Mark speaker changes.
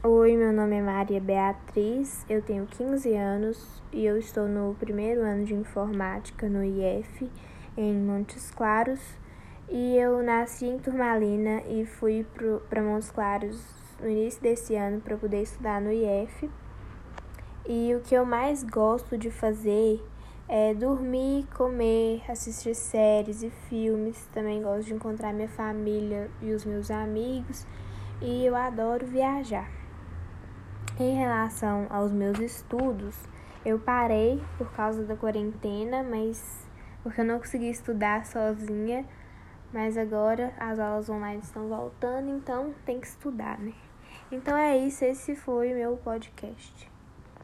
Speaker 1: Oi, meu nome é Maria Beatriz, eu tenho 15 anos e eu estou no primeiro ano de informática no IF, em Montes Claros. E eu nasci em Turmalina e fui para Montes Claros no início desse ano para poder estudar no IF. E o que eu mais gosto de fazer é dormir, comer, assistir séries e filmes. Também gosto de encontrar minha família e os meus amigos. E eu adoro viajar. Em relação aos meus estudos, eu parei por causa da quarentena, mas porque eu não consegui estudar sozinha. Mas agora as aulas online estão voltando, então tem que estudar, né? Então é isso, esse foi o meu podcast.